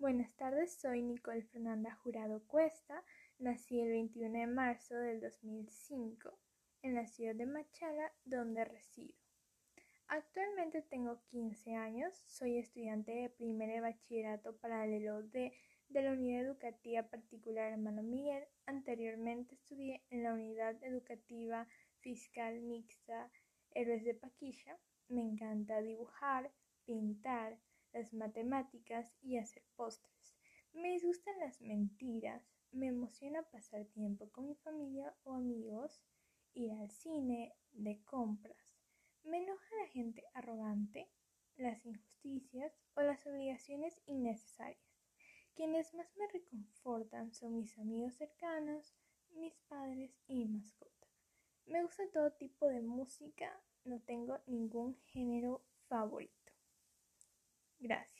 Buenas tardes, soy Nicole Fernanda Jurado Cuesta. Nací el 21 de marzo del 2005 en la ciudad de Machala, donde resido. Actualmente tengo 15 años, soy estudiante de primer de bachillerato paralelo de, de la Unidad Educativa Particular Hermano Miguel. Anteriormente estudié en la Unidad Educativa Fiscal Mixta Héroes de Paquilla. Me encanta dibujar, pintar, las matemáticas y hacer postres. Me disgustan las mentiras, me emociona pasar tiempo con mi familia o amigos, ir al cine, de compras. Me enoja la gente arrogante, las injusticias o las obligaciones innecesarias. Quienes más me reconfortan son mis amigos cercanos, mis padres y mi mascota. Me gusta todo tipo de música, no tengo ningún género favorito. Gracias.